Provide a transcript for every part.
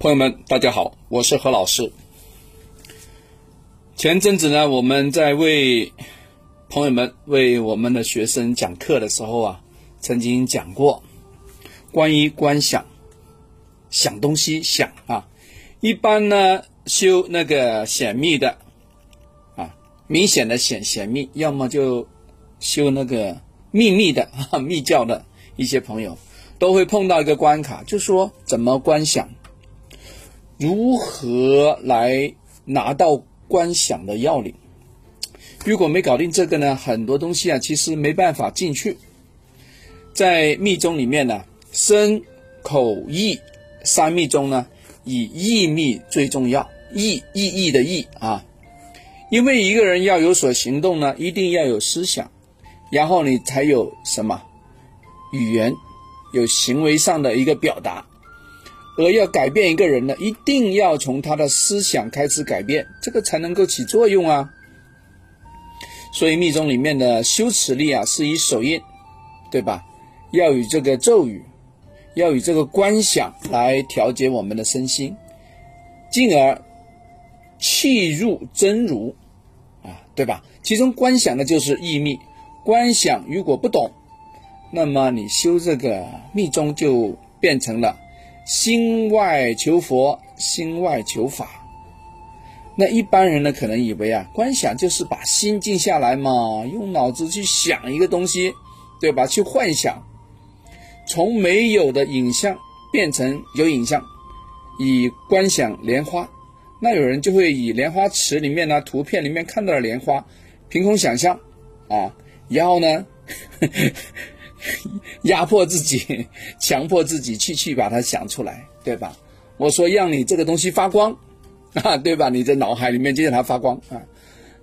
朋友们，大家好，我是何老师。前阵子呢，我们在为朋友们、为我们的学生讲课的时候啊，曾经讲过关于观想、想东西、想啊。一般呢，修那个显密的啊，明显的显显密，要么就修那个秘密的 密教的一些朋友，都会碰到一个关卡，就说怎么观想。如何来拿到观想的要领？如果没搞定这个呢，很多东西啊，其实没办法进去。在密宗里面呢，身、口、意三密中呢，以意密最重要。意意义的意啊，因为一个人要有所行动呢，一定要有思想，然后你才有什么语言，有行为上的一个表达。而要改变一个人呢，一定要从他的思想开始改变，这个才能够起作用啊。所以密宗里面的修持力啊，是以手印，对吧？要与这个咒语，要与这个观想来调节我们的身心，进而气入真如啊，对吧？其中观想的就是意密，观想如果不懂，那么你修这个密宗就变成了。心外求佛，心外求法。那一般人呢，可能以为啊，观想就是把心静下来嘛，用脑子去想一个东西，对吧？去幻想，从没有的影像变成有影像，以观想莲花。那有人就会以莲花池里面呢，图片里面看到的莲花，凭空想象啊，然后呢？压迫自己，强迫自己去去把它想出来，对吧？我说让你这个东西发光，啊，对吧？你在脑海里面就让它发光啊，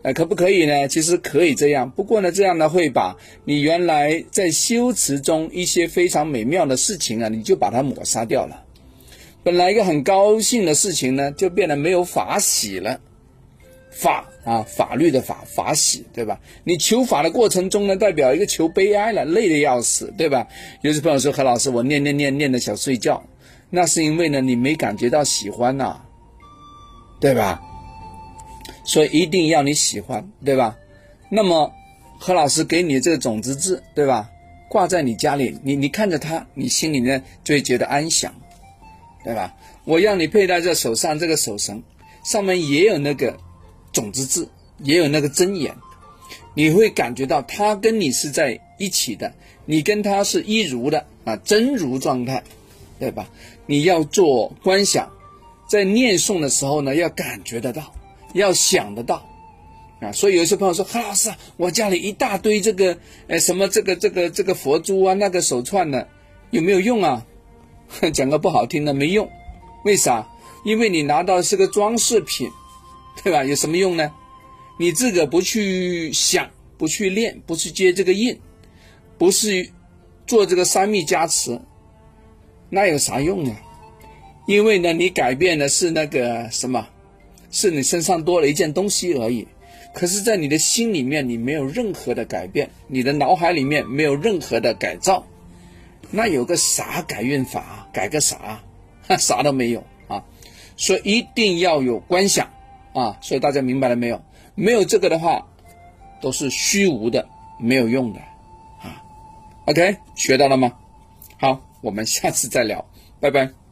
呃，可不可以呢？其实可以这样，不过呢，这样呢会把你原来在修持中一些非常美妙的事情啊，你就把它抹杀掉了。本来一个很高兴的事情呢，就变得没有法喜了。法啊，法律的法，法喜，对吧？你求法的过程中呢，代表一个求悲哀了，累的要死，对吧？有些朋友说何老师，我念念念念的想睡觉，那是因为呢，你没感觉到喜欢呐，对吧？所以一定要你喜欢，对吧？那么何老师给你这个种子字，对吧？挂在你家里，你你看着它，你心里呢就会觉得安详，对吧？我让你佩戴在手上这个手绳，上面也有那个。种子字也有那个真言，你会感觉到他跟你是在一起的，你跟他是一如的啊，真如状态，对吧？你要做观想，在念诵的时候呢，要感觉得到，要想得到啊。所以有些朋友说：“何老师，我家里一大堆这个，呃，什么这个这个这个佛珠啊，那个手串呢，有没有用啊？” 讲个不好听的，没用。为啥？因为你拿到是个装饰品。对吧？有什么用呢？你自个不去想，不去练，不去接这个印，不是做这个三密加持，那有啥用呢？因为呢，你改变的是那个什么，是你身上多了一件东西而已。可是，在你的心里面，你没有任何的改变，你的脑海里面没有任何的改造，那有个啥改运法？改个啥？啥都没有啊！所以一定要有观想。啊，所以大家明白了没有？没有这个的话，都是虚无的，没有用的，啊，OK，学到了吗？好，我们下次再聊，拜拜。